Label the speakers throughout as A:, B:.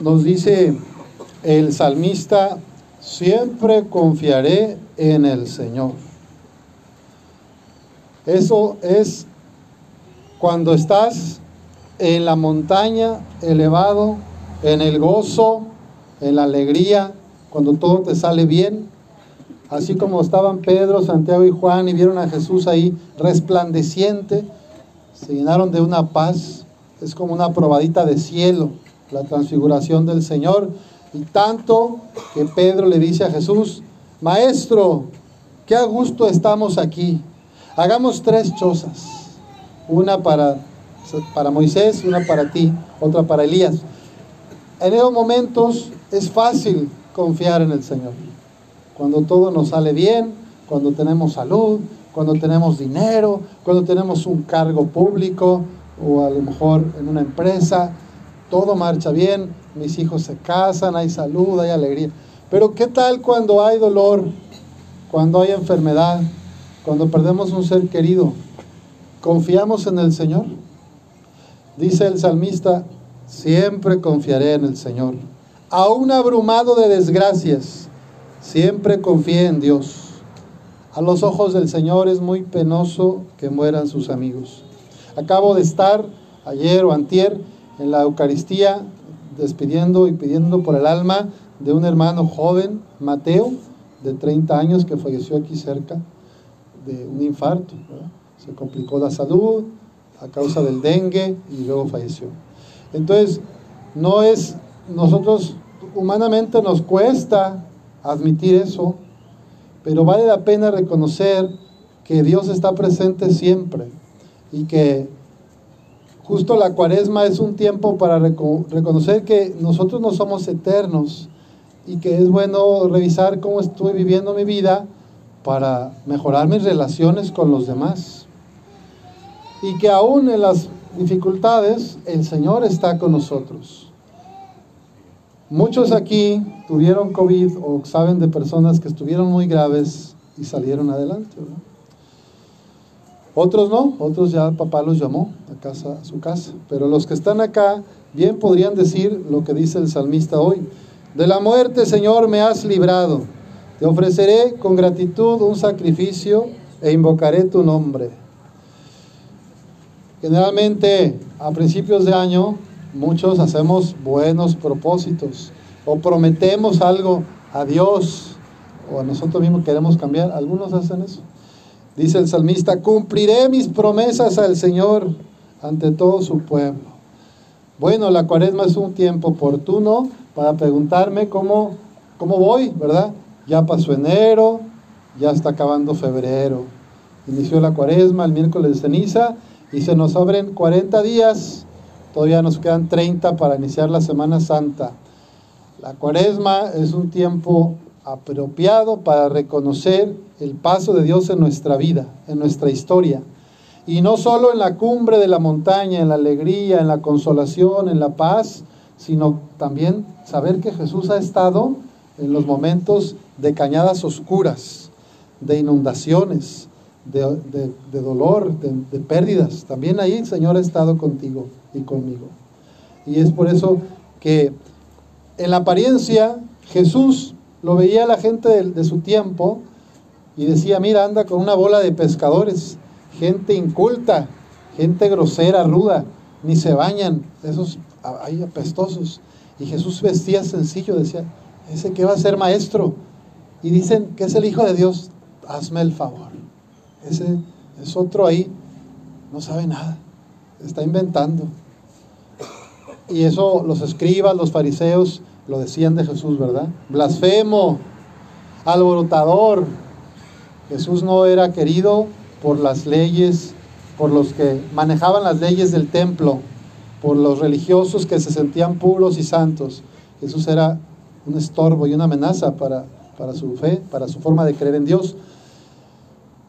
A: nos dice el salmista, siempre confiaré en el Señor. Eso es cuando estás en la montaña elevado, en el gozo, en la alegría, cuando todo te sale bien, así como estaban Pedro, Santiago y Juan y vieron a Jesús ahí resplandeciente, se llenaron de una paz, es como una probadita de cielo, la transfiguración del Señor, y tanto que Pedro le dice a Jesús, Maestro, qué gusto estamos aquí, hagamos tres chozas, una para, para Moisés, una para ti, otra para Elías. En esos momentos es fácil confiar en el Señor. Cuando todo nos sale bien, cuando tenemos salud, cuando tenemos dinero, cuando tenemos un cargo público o a lo mejor en una empresa, todo marcha bien, mis hijos se casan, hay salud, hay alegría. Pero ¿qué tal cuando hay dolor, cuando hay enfermedad, cuando perdemos un ser querido? ¿Confiamos en el Señor? Dice el salmista, siempre confiaré en el Señor. Aún abrumado de desgracias, siempre confié en Dios. A los ojos del Señor es muy penoso que mueran sus amigos. Acabo de estar ayer o antier en la Eucaristía despidiendo y pidiendo por el alma de un hermano joven, Mateo, de 30 años, que falleció aquí cerca de un infarto. Se complicó la salud a causa del dengue y luego falleció. Entonces, no es, nosotros humanamente nos cuesta admitir eso, pero vale la pena reconocer que Dios está presente siempre y que justo la cuaresma es un tiempo para reconocer que nosotros no somos eternos y que es bueno revisar cómo estoy viviendo mi vida para mejorar mis relaciones con los demás. Y que aún en las dificultades el Señor está con nosotros. Muchos aquí tuvieron COVID o saben de personas que estuvieron muy graves y salieron adelante. Otros no, otros ya papá los llamó su casa. Pero los que están acá bien podrían decir lo que dice el salmista hoy. De la muerte, Señor, me has librado. Te ofreceré con gratitud un sacrificio e invocaré tu nombre. Generalmente a principios de año muchos hacemos buenos propósitos o prometemos algo a Dios o a nosotros mismos queremos cambiar. Algunos hacen eso. Dice el salmista, cumpliré mis promesas al Señor ante todo su pueblo. Bueno, la cuaresma es un tiempo oportuno para preguntarme cómo, cómo voy, ¿verdad? Ya pasó enero, ya está acabando febrero. Inició la cuaresma el miércoles de ceniza y se nos abren 40 días. Todavía nos quedan 30 para iniciar la Semana Santa. La cuaresma es un tiempo apropiado para reconocer el paso de Dios en nuestra vida, en nuestra historia. Y no solo en la cumbre de la montaña, en la alegría, en la consolación, en la paz, sino también saber que Jesús ha estado en los momentos de cañadas oscuras, de inundaciones, de, dolor, de, de pérdidas. También ahí el Señor ha estado contigo y conmigo. Y es por eso que en la apariencia Jesús lo veía la gente de, su tiempo y decía, mira, anda con una bola de pescadores, gente inculta, gente grosera, ruda, ni se bañan, esos ahí apestosos. Y Jesús vestía sencillo, decía, ese que va a ser maestro. Y dicen que es el Hijo de Dios, hazme el favor. Ese es otro ahí, no sabe nada, está inventando. Y eso los escribas, los fariseos, lo decían de Jesús, ¿verdad? Blasfemo, alborotador. Jesús no era querido por las leyes, por los que manejaban las leyes del templo, por los religiosos que se sentían puros y santos. Jesús era un estorbo y una amenaza para, para su fe, para su forma de creer en Dios.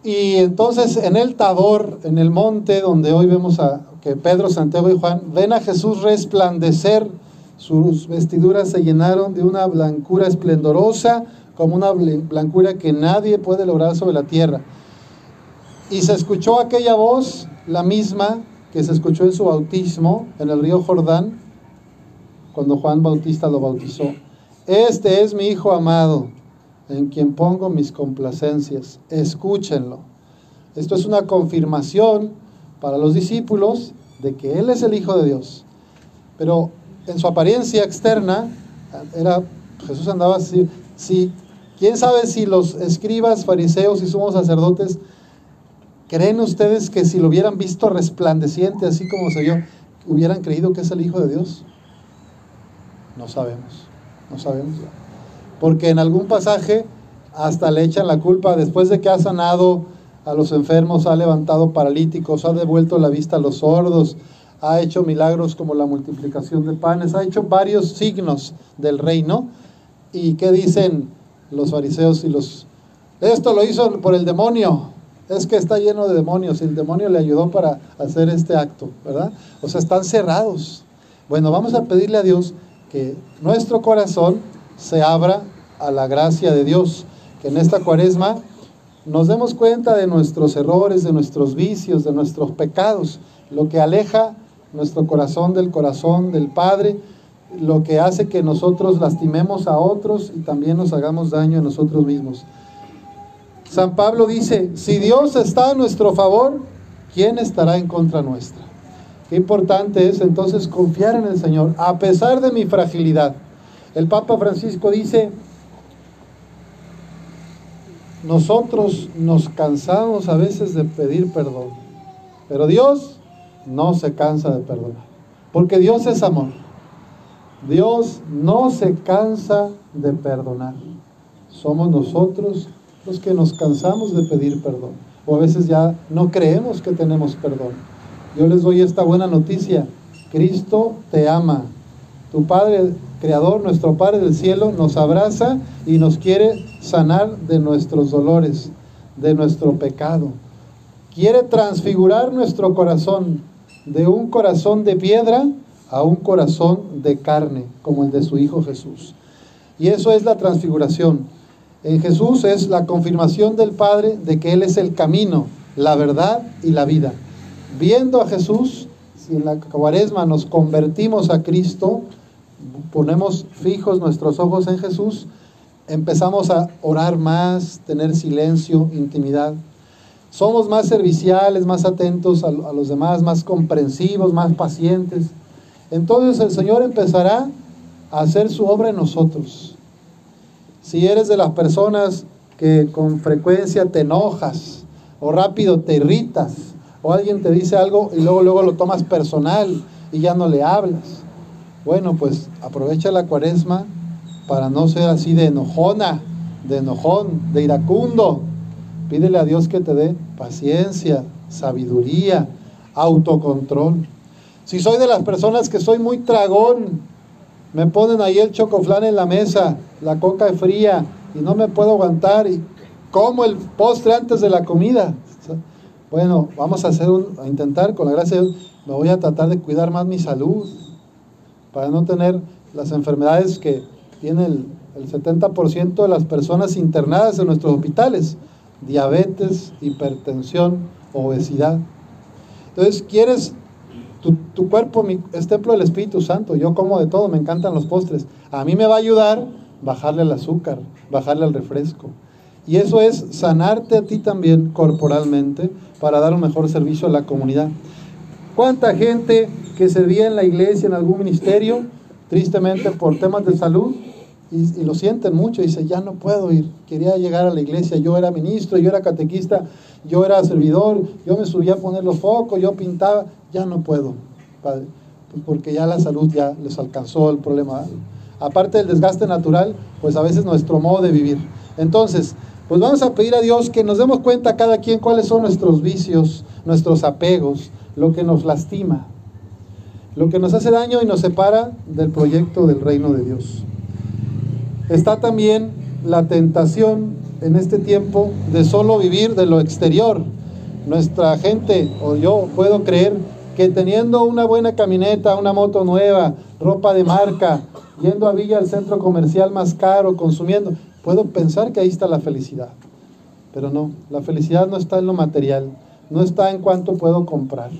A: Y entonces en el Tabor, en el monte donde hoy vemos a que Pedro, Santiago y Juan ven a Jesús resplandecer sus vestiduras se llenaron de una blancura esplendorosa, como una blancura que nadie puede lograr sobre la tierra. Y se escuchó aquella voz, la misma que se escuchó en su bautismo en el río Jordán, cuando Juan Bautista lo bautizó. Este es mi Hijo amado, en quien pongo mis complacencias. Escúchenlo. Esto es una confirmación para los discípulos de que Él es el Hijo de Dios. Pero en su apariencia externa, era, Jesús andaba así, si, quién sabe si los escribas, fariseos y sumos sacerdotes, ¿creen ustedes que si lo hubieran visto resplandeciente, así como se vio, hubieran creído que es el Hijo de Dios? No sabemos, no sabemos. Porque en algún pasaje hasta le echan la culpa después de que ha sanado a los enfermos, ha levantado paralíticos, ha devuelto la vista a los sordos, ha hecho milagros como la multiplicación de panes, ha hecho varios signos del reino. ¿Y qué dicen los fariseos y los... Esto lo hizo por el demonio, es que está lleno de demonios y el demonio le ayudó para hacer este acto, ¿verdad? O sea, están cerrados. Bueno, vamos a pedirle a Dios que nuestro corazón se abra a la gracia de Dios, que en esta cuaresma nos demos cuenta de nuestros errores, de nuestros vicios, de nuestros pecados, lo que aleja nuestro corazón del corazón del Padre, lo que hace que nosotros lastimemos a otros y también nos hagamos daño a nosotros mismos. San Pablo dice, si Dios está a nuestro favor, ¿quién estará en contra nuestra? Qué importante es entonces confiar en el Señor, a pesar de mi fragilidad. El Papa Francisco dice, nosotros nos cansamos a veces de pedir perdón, pero Dios no se cansa de perdonar, porque Dios es amor. Dios no se cansa de perdonar. Somos nosotros los que nos cansamos de pedir perdón, o a veces ya no creemos que tenemos perdón. Yo les doy esta buena noticia. Cristo te ama. Tu Padre Creador, nuestro Padre del cielo, nos abraza y nos quiere sanar de nuestros dolores, de nuestro pecado. Quiere transfigurar nuestro corazón de un corazón de piedra a un corazón de carne, como el de su Hijo Jesús. Y eso es la transfiguración. En Jesús es la confirmación del Padre de que Él es el camino, la verdad y la vida. Viendo a Jesús, si en la cuaresma nos convertimos a Cristo, ponemos fijos nuestros ojos en Jesús, empezamos a orar más, tener silencio, intimidad. Somos más serviciales, más atentos a, los demás, más comprensivos, más pacientes. Entonces el Señor empezará a hacer su obra en nosotros. Si eres de las personas que con frecuencia te enojas o rápido te irritas o alguien te dice algo y luego luego lo tomas personal y ya no le hablas. Bueno, pues aprovecha la cuaresma para no ser así de enojona, de enojón, de iracundo. Pídele a Dios que te dé paciencia, sabiduría, autocontrol. Si soy de las personas que soy muy tragón, me ponen ahí el chocoflán en la mesa, la coca fría y no me puedo aguantar y como el postre antes de la comida. Bueno, vamos a hacer un, a intentar con la gracia de Dios, me voy a tratar de cuidar más mi salud para no tener las enfermedades que tiene el, el 70% de las personas internadas en nuestros hospitales, diabetes, hipertensión, obesidad. Entonces, quieres, tu, cuerpo es templo del Espíritu Santo, yo como de todo, me encantan los postres. A mí me va a ayudar bajarle el azúcar, bajarle el refresco. Y eso es sanarte a ti también corporalmente para dar un mejor servicio a la comunidad. ¿Cuánta gente que servía en la iglesia, en algún ministerio, tristemente por temas de salud, y, lo sienten mucho, dice, ya no puedo ir, quería llegar a la iglesia, yo era ministro, yo era catequista, yo era servidor, yo me subía a poner los focos, yo pintaba, ya no puedo, Padre, porque ya la salud ya les alcanzó el problema. Aparte del desgaste natural, pues a veces nuestro modo de vivir. Entonces, pues vamos a pedir a Dios que nos demos cuenta cada quien cuáles son nuestros vicios, nuestros apegos, lo que nos lastima, lo que nos hace daño y nos separa del proyecto del reino de Dios. Está también la tentación en este tiempo de solo vivir de lo exterior. Nuestra gente, o yo puedo creer que teniendo una buena camioneta, una moto nueva, ropa de marca, yendo a Villa al centro comercial más caro, consumiendo, puedo pensar que ahí está la felicidad. Pero no, la felicidad no está en lo material, no está en cuánto puedo comprar.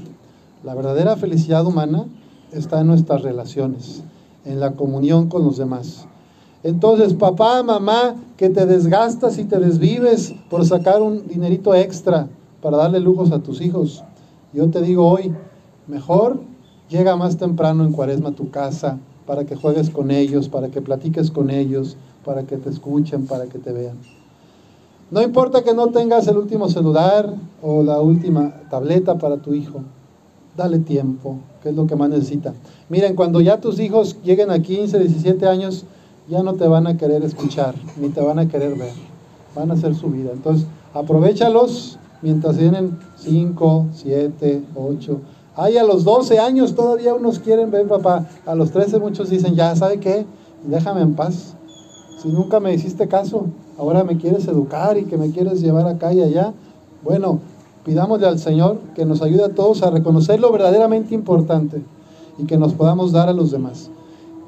A: La verdadera felicidad humana está en nuestras relaciones, en la comunión con los demás. Entonces, papá, mamá, que te desgastas y te desvives por sacar un dinerito extra para darle lujos a tus hijos. Yo te digo hoy, mejor llega más temprano en cuaresma a tu casa para que juegues con ellos, para que platiques con ellos, para que te escuchen, para que te vean. No importa que no tengas el último celular o la última tableta para tu hijo, dale tiempo, que es lo que más necesita. Miren, cuando ya tus hijos lleguen a 15, 17 años, ya no te van a querer escuchar, ni te van a querer ver, van a hacer su vida. Entonces, aprovechalos mientras tienen 5, 7, 8. Hay a los 12 años todavía unos quieren ver papá, a los 13 muchos dicen, ya, ¿sabe qué? Déjame en paz. Si nunca me hiciste caso, ahora me quieres educar y que me quieres llevar acá y allá. Bueno, pidámosle al Señor que nos ayude a todos a reconocer lo verdaderamente importante y que nos podamos dar a los demás.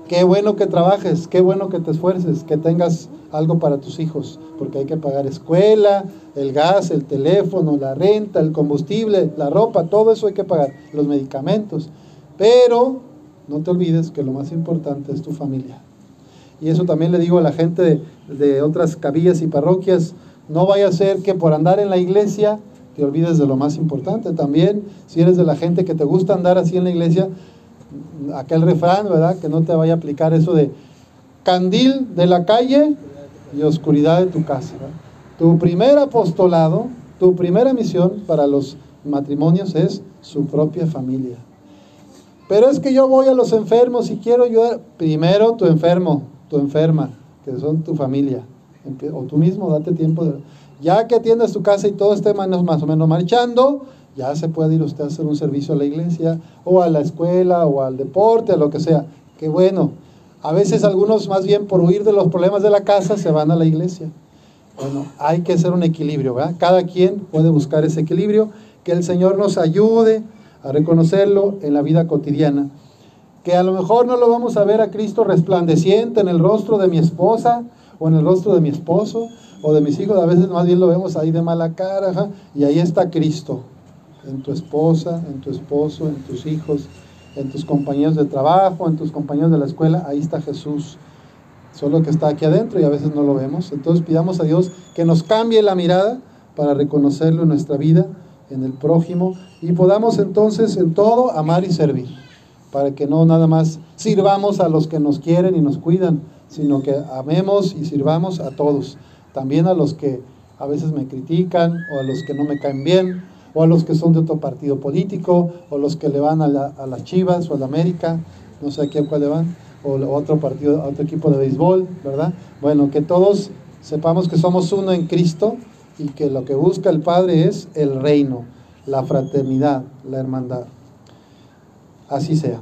A: Qué bueno que trabajes, qué bueno que te esfuerces, que tengas algo para tus hijos, porque hay que pagar escuela, el gas, el teléfono, la renta, el combustible, la ropa, todo eso hay que pagar, los medicamentos. Pero no te olvides que lo más importante es tu familia. Y eso también le digo a la gente de, otras cabillas y parroquias, no vaya a ser que por andar en la iglesia te olvides de lo más importante. También, si eres de la gente que te gusta andar así en la iglesia, aquel refrán, ¿verdad? Que no te vaya a aplicar eso de candil de la calle y oscuridad de tu casa. Tu primer apostolado, tu primera misión para los matrimonios es su propia familia. Pero es que yo voy a los enfermos y quiero ayudar. Primero tu enfermo, tu enferma, que son tu familia. O tú mismo, date tiempo. Ya que atiendas tu casa y todo esté más o menos marchando, ya se puede ir usted a hacer un servicio a la iglesia o a la escuela o al deporte, a lo que sea. Qué bueno. A veces algunos más bien por huir de los problemas de la casa se van a la iglesia. Bueno, hay que hacer un equilibrio, ¿verdad? Cada quien puede buscar ese equilibrio, que el Señor nos ayude a reconocerlo en la vida cotidiana. Que a lo mejor no lo vamos a ver a Cristo resplandeciente en el rostro de mi esposa o en el rostro de mi esposo o de mis hijos, a veces más bien lo vemos ahí de mala cara, y ahí está Cristo, en tu esposa, en tu esposo, en tus hijos, en tus compañeros de trabajo, en tus compañeros de la escuela, ahí está Jesús. Solo que está aquí adentro y a veces no lo vemos. Entonces pidamos a Dios que nos cambie la mirada para reconocerlo en nuestra vida, en el prójimo, y podamos entonces en todo amar y servir, para que no nada más sirvamos a los que nos quieren y nos cuidan, sino que amemos y sirvamos a todos, también a los que a veces me critican o a los que no me caen bien o a los que son de otro partido político, o los que le van a, las Chivas o a la América, no sé a quién cuál le van, o a otro partido, a otro equipo de béisbol, ¿verdad? Bueno, que todos sepamos que somos uno en Cristo y que lo que busca el Padre es el reino, la fraternidad, la hermandad. Así sea.